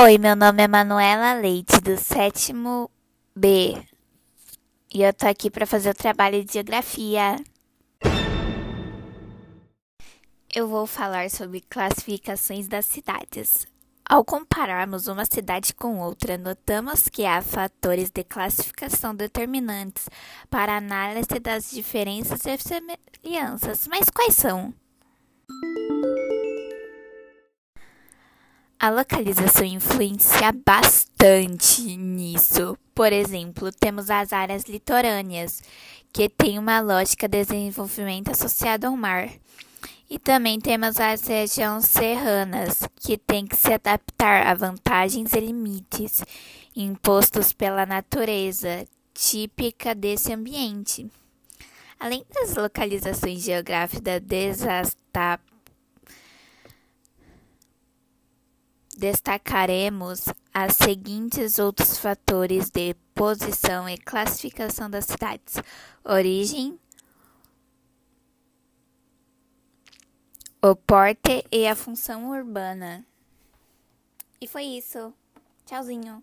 Oi, meu nome é Manuela Leite, do sétimo B. E eu tô aqui para fazer o trabalho de geografia. Eu vou falar sobre classificações das cidades. Ao compararmos uma cidade com outra, notamos que há fatores de classificação determinantes para análise das diferenças e semelhanças. Mas quais são? A localização influencia bastante nisso. Por exemplo, temos as áreas litorâneas, que têm uma lógica de desenvolvimento associada ao mar. E também temos as regiões serranas, que têm que se adaptar a vantagens e limites impostos pela natureza típica desse ambiente. Além das localizações geográficas desastadas, destacaremos as seguintes outros fatores de posição e classificação das cidades: origem, o porte e a função urbana. E foi isso. Tchauzinho.